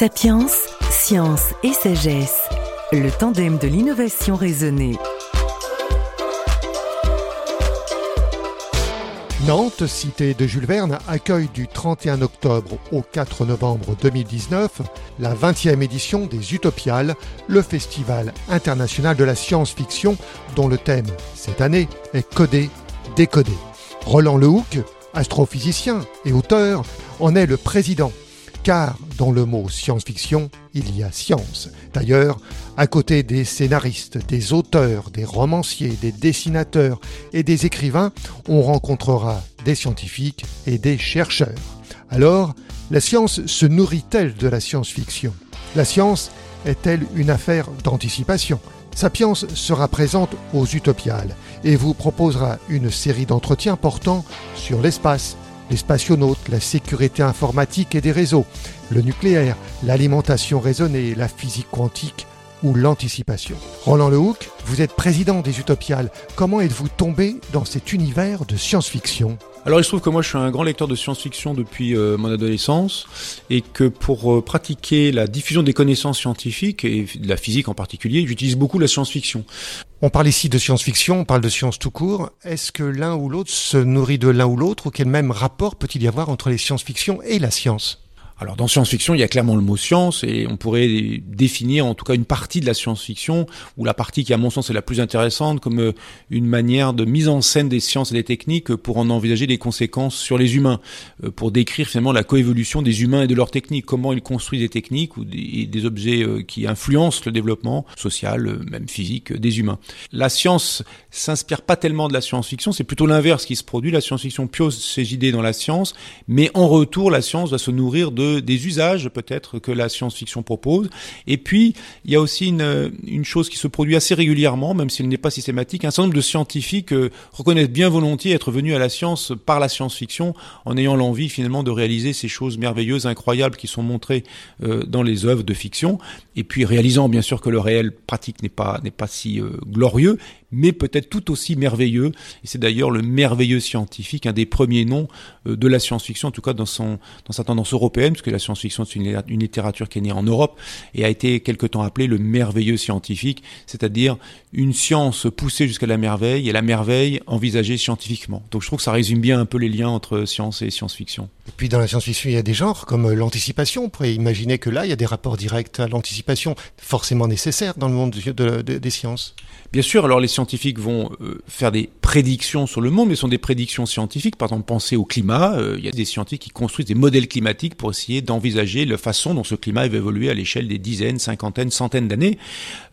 Sapiens, science et sagesse, le tandem de l'innovation raisonnée. Nantes, cité de Jules Verne, accueille du 31 octobre au 4 novembre 2019 la 20e édition des Utopiales, le festival international de la science-fiction dont le thème cette année est codé, décodé. Roland Lehoucq, astrophysicien et auteur, en est le président car dans le mot science-fiction, il y a science. D'ailleurs, à côté des scénaristes, des auteurs, des romanciers, des dessinateurs et des écrivains, on rencontrera des scientifiques et des chercheurs. Alors, la science se nourrit-elle de la science-fiction? La science est-elle une affaire d'anticipation? Sapiens sera présente aux Utopiales et vous proposera une série d'entretiens portant sur l'espace, les spationautes, la sécurité informatique et des réseaux, le nucléaire, l'alimentation raisonnée, la physique quantique ou l'anticipation. Roland Lehoucq, vous êtes président des Utopiales. Comment êtes-vous tombé dans cet univers de science-fiction? Alors il se trouve que moi je suis un grand lecteur de science-fiction depuis euh, mon adolescence et que pour euh, pratiquer la diffusion des connaissances scientifiques et de la physique en particulier, j'utilise beaucoup la science-fiction. On parle ici de science-fiction, on parle de science tout court. Est-ce que l'un ou l'autre se nourrit de l'un ou l'autre ou quel même rapport peut-il y avoir entre les science-fiction et la science? Alors dans science-fiction, il y a clairement le mot science et on pourrait définir en tout cas une partie de la science-fiction ou la partie qui à mon sens est la plus intéressante comme euh, une manière de mise en scène des sciences et des techniques pour en envisager les conséquences sur les humains, euh, pour décrire finalement la coévolution des humains et de leurs techniques, comment ils construisent des techniques ou des, objets euh, qui influencent le développement social, même physique des humains. La science s'inspire pas tellement de la science-fiction, c'est plutôt l'inverse qui se produit. La science-fiction pose ses idées dans la science, mais en retour, la science va se nourrir de des usages peut-être que la science-fiction propose. Et puis, il y a aussi une, chose qui se produit assez régulièrement, même s'il n'est pas systématique. Un certain nombre de scientifiques euh, reconnaissent bien volontiers être venus à la science par la science-fiction, en ayant l'envie finalement de réaliser ces choses merveilleuses, incroyables qui sont montrées euh, dans les œuvres de fiction. Et puis réalisant bien sûr que le réel pratique n'est pas n'est pas si euh, glorieux, mais peut-être tout aussi merveilleux. Et c'est d'ailleurs le merveilleux scientifique, un des premiers noms de la science-fiction, en tout cas dans, son, dans sa tendance européenne, puisque la science-fiction c'est une, une, littérature qui est née en Europe et a été quelque temps appelée le merveilleux scientifique, c'est-à-dire une science poussée jusqu'à la merveille et la merveille envisagée scientifiquement. Donc je trouve que ça résume bien un peu les liens entre science et science-fiction. Et puis dans la science-fiction, il y a des genres comme euh, l'anticipation. On pourrait imaginer que là, il y a des rapports directs à l'anticipation, forcément nécessaires dans le monde de, de, des sciences. Bien sûr, alors les scientifiques vont euh, faire des prédictions sur le monde, mais ce sont des prédictions scientifiques. Par exemple, pensez au climat. Euh, il y a des scientifiques qui construisent des modèles climatiques pour essayer d'envisager la façon dont ce climat va évoluer à l'échelle des dizaines, cinquantaines, centaines d'années.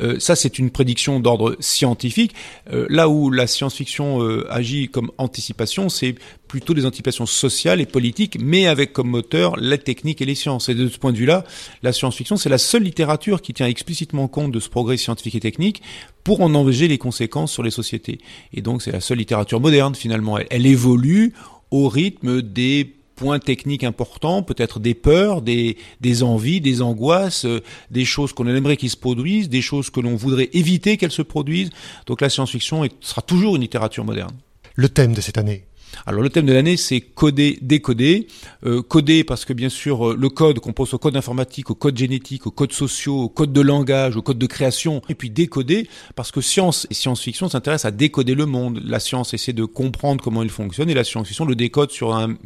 Euh, ça, c'est une prédiction d'ordre scientifique. là où la science-fiction agit comme anticipation, c'est plutôt des anticipations sociales et politiques, mais avec comme moteur la technique et les sciences. Et de ce point de vue-là, la science-fiction, c'est la seule littérature qui tient explicitement compte de ce progrès scientifique et technique pour en envisager les conséquences sur les sociétés. Et donc c'est la seule littérature moderne finalement. Elle évolue au rythme des points techniques importants, peut-être des peurs, des, des envies, des angoisses, euh, des choses qu'on aimerait qu'ils se produisent, des choses que l'on voudrait éviter qu'elles se produisent. Donc la science-fiction sera toujours une littérature moderne. Le thème de cette année alors le thème de l'année, c'est coder, décoder. Euh, coder parce que bien sûr, euh, le code compose au code informatique, au code génétique, au code sociaux, au code de langage, au code de création. Et puis décoder parce que science et science-fiction s'intéressent à décoder le monde. La science essaie de comprendre comment il fonctionne et la science-fiction le décode sur un,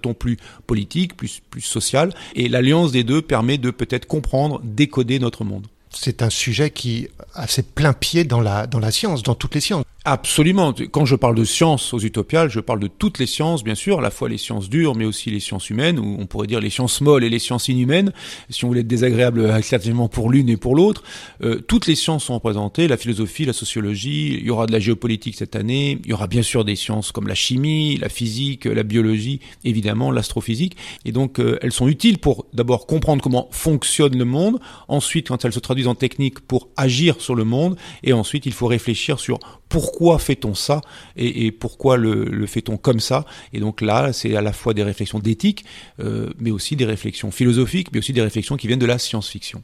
ton plus politique, plus, social. Et l'alliance des deux permet de peut-être comprendre, décoder notre monde. C'est un sujet qui a ses plein pied dans la science, dans toutes les sciences. Absolument. Quand je parle de sciences aux utopiales, je parle de toutes les sciences, bien sûr, à la fois les sciences dures, mais aussi les sciences humaines, ou on pourrait dire les sciences molles et les sciences inhumaines, si on voulait être désagréable exactement pour l'une et pour l'autre. Euh, toutes les sciences sont représentées, la philosophie, la sociologie, il y aura de la géopolitique cette année, il y aura bien sûr des sciences comme la chimie, la physique, la biologie, évidemment l'astrophysique, et donc euh, elles sont utiles pour d'abord comprendre comment fonctionne le monde, ensuite quand elles se traduisent en technique pour agir sur le monde, et ensuite il faut réfléchir sur pourquoi fait-on ça et, pourquoi le, fait-on comme ça Et donc là, c'est à la fois des réflexions d'éthique, euh, mais aussi des réflexions philosophiques, mais aussi des réflexions qui viennent de la science-fiction.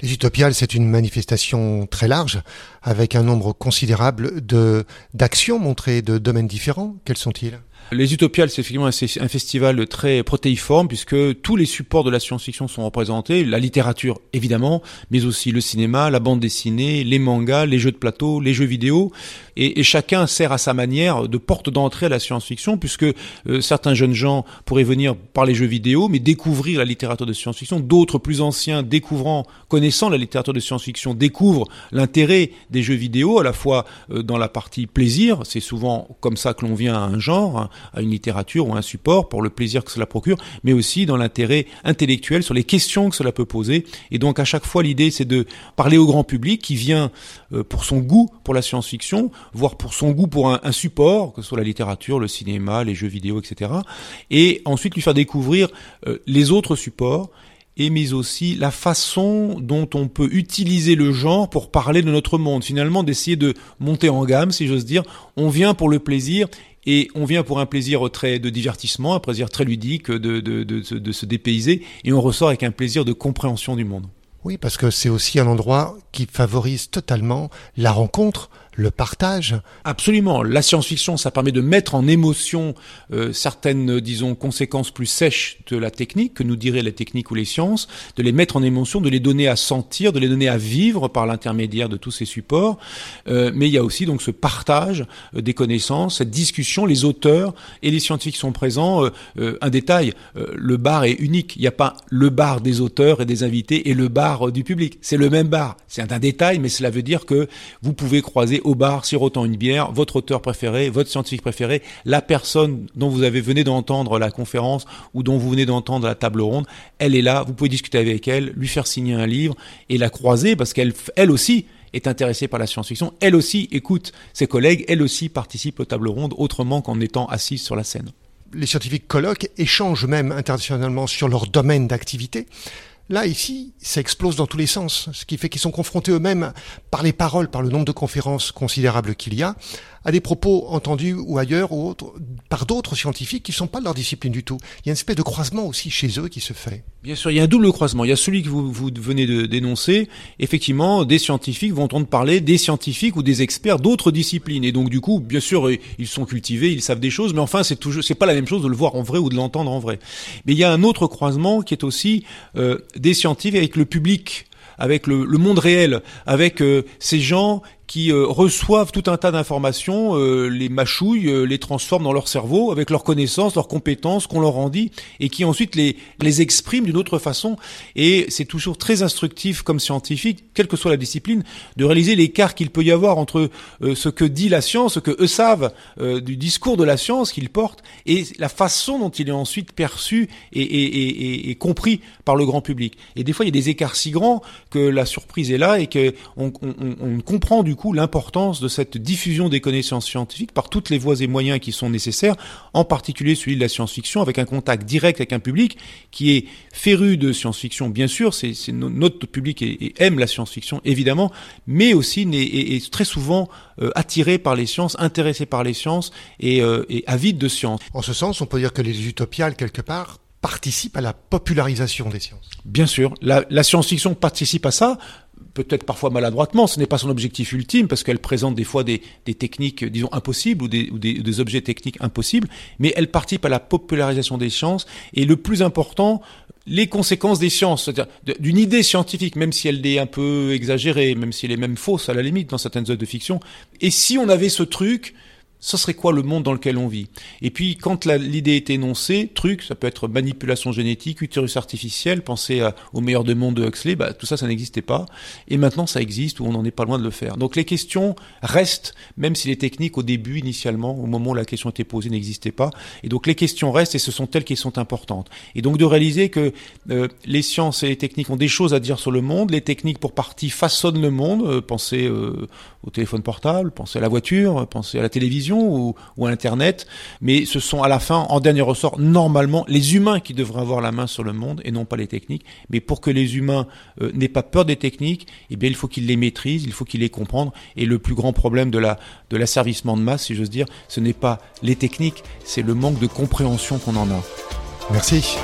Les Utopiales, c'est une manifestation très large, avec un nombre considérable de d'actions montrées de domaines différents. Quels sont-ils? Les Utopiales, c'est effectivement un, festival très protéiforme puisque tous les supports de la science-fiction sont représentés, la littérature évidemment, mais aussi le cinéma, la bande dessinée, les mangas, les jeux de plateau, les jeux vidéo, et, chacun sert à sa manière de porte d'entrée à la science-fiction puisque euh, certains jeunes gens pourraient venir par les jeux vidéo, mais découvrir la littérature de science-fiction, d'autres plus anciens découvrant, connaissant la littérature de science-fiction, découvrent l'intérêt des jeux vidéo à la fois euh, dans la partie plaisir, c'est souvent comme ça que l'on vient à un genre, à une littérature ou un support pour le plaisir que cela procure, mais aussi dans l'intérêt intellectuel sur les questions que cela peut poser. Et donc à chaque fois, l'idée, c'est de parler au grand public qui vient euh, pour son goût pour la science-fiction, voire pour son goût pour un, support, que ce soit la littérature, le cinéma, les jeux vidéo, etc. Et ensuite lui faire découvrir euh, les autres supports et mais aussi la façon dont on peut utiliser le genre pour parler de notre monde. Finalement, d'essayer de monter en gamme, si j'ose dire. On vient pour le plaisir et on vient pour un plaisir très de divertissement, un plaisir très ludique de, de, se dépayser, et on ressort avec un plaisir de compréhension du monde. Oui, parce que c'est aussi un endroit qui favorise totalement la rencontre, le partage. Absolument. La science-fiction, ça permet de mettre en émotion euh, certaines, disons, conséquences plus sèches de la technique, que nous diraient les techniques ou les sciences, de les mettre en émotion, de les donner à sentir, de les donner à vivre par l'intermédiaire de tous ces supports. Euh, mais il y a aussi donc ce partage euh, des connaissances, cette discussion. Les auteurs et les scientifiques sont présents. un détail, le bar est unique. Il n'y a pas le bar des auteurs et des invités et le bar du public. C'est le même bar. C'est un détail, mais cela veut dire que vous pouvez croiser au bar, sirotant une bière, votre auteur préféré, votre scientifique préféré, la personne dont vous avez venez d'entendre la conférence ou dont vous venez d'entendre la table ronde, elle est là, vous pouvez discuter avec elle, lui faire signer un livre et la croiser parce qu'elle elle aussi est intéressée par la science-fiction, elle aussi écoute ses collègues, elle aussi participe aux tables rondes autrement qu'en étant assise sur la scène. Les scientifiques colloquent, échangent même internationalement sur leur domaine d'activité. Là, ici, ça explose dans tous les sens, ce qui fait qu'ils sont confrontés eux-mêmes par les paroles, par le nombre de conférences considérables qu'il y a, à des propos entendus ou ailleurs ou autres, par d'autres scientifiques qui ne sont pas de leur discipline du tout. Il y a une espèce de croisement aussi chez eux qui se fait. Bien sûr, il y a un double croisement. Il y a celui que vous, vous venez de dénoncer. Effectivement, des scientifiques vont entendre parler des scientifiques ou des experts d'autres disciplines. Et donc, du coup, bien sûr, ils sont cultivés, ils savent des choses, mais enfin, c'est toujours, c'est pas la même chose de le voir en vrai ou de l'entendre en vrai. Mais il y a un autre croisement qui est aussi euh, des scientifiques avec le public avec le, le, monde réel, avec euh, ces gens qui euh, reçoivent tout un tas d'informations, euh, les mâchouillent, euh, les transforment dans leur cerveau avec leurs connaissances, leurs compétences qu'on leur en dit, et qui ensuite les, les expriment d'une autre façon. Et c'est toujours très instructif comme scientifique, quelle que soit la discipline, de réaliser l'écart qu'il peut y avoir entre ce que dit la science, ce que eux savent du discours de la science qu'ils portent, et la façon dont il est ensuite perçu et, et, et, compris par le grand public. Et des fois, il y a des écarts si grands que la surprise est là et que on, on, on comprend du l'importance de cette diffusion des connaissances scientifiques par toutes les voies et moyens qui sont nécessaires, en particulier celui de la science-fiction, avec un contact direct avec un public qui est féru de science-fiction, bien sûr, c'est notre public et, aime la science-fiction, évidemment, mais aussi est, très souvent euh, attiré par les sciences, intéressé par les sciences et, euh, et avide de sciences. En ce sens, on peut dire que les utopiales, quelque part, participent à la popularisation des sciences. Bien sûr, la, la science-fiction participe à ça peut-être parfois maladroitement, ce n'est pas son objectif ultime, parce qu'elle présente des fois des, techniques, disons, impossibles ou, des, ou des, objets techniques impossibles, mais elle participe à la popularisation des sciences, et le plus important, les conséquences des sciences, c'est-à-dire d'une idée scientifique, même si elle est un peu exagérée, même si elle est même fausse à la limite dans certaines œuvres de fiction, et si on avait ce truc, ce serait quoi le monde dans lequel on vit? Et puis, quand l'idée est énoncée, truc, ça peut être manipulation génétique, utérus artificiel, penser au meilleur des mondes de Huxley, bah, tout ça, ça n'existait pas. Et maintenant, ça existe, ou on n'en est pas loin de le faire. Donc les questions restent, même si les techniques, au début, initialement, au moment où la question était posée, n'existaient pas. Et donc les questions restent, et ce sont elles qui sont importantes. Et donc de réaliser que euh, les sciences et les techniques ont des choses à dire sur le monde, les techniques, pour partie, façonnent le monde. Euh, pensez euh, au téléphone portable, pensez à la voiture, pensez à la télévision, ou, à Internet, mais ce sont à la fin, en dernier ressort, normalement les humains qui devraient avoir la main sur le monde et non pas les techniques. Mais pour que les humains euh, n'aient pas peur des techniques, eh bien il faut qu'ils les maîtrisent, il faut qu'ils les comprennent. Et le plus grand problème de la de l'asservissement de masse, si j'ose dire, ce n'est pas les techniques, c'est le manque de compréhension qu'on en a. Merci.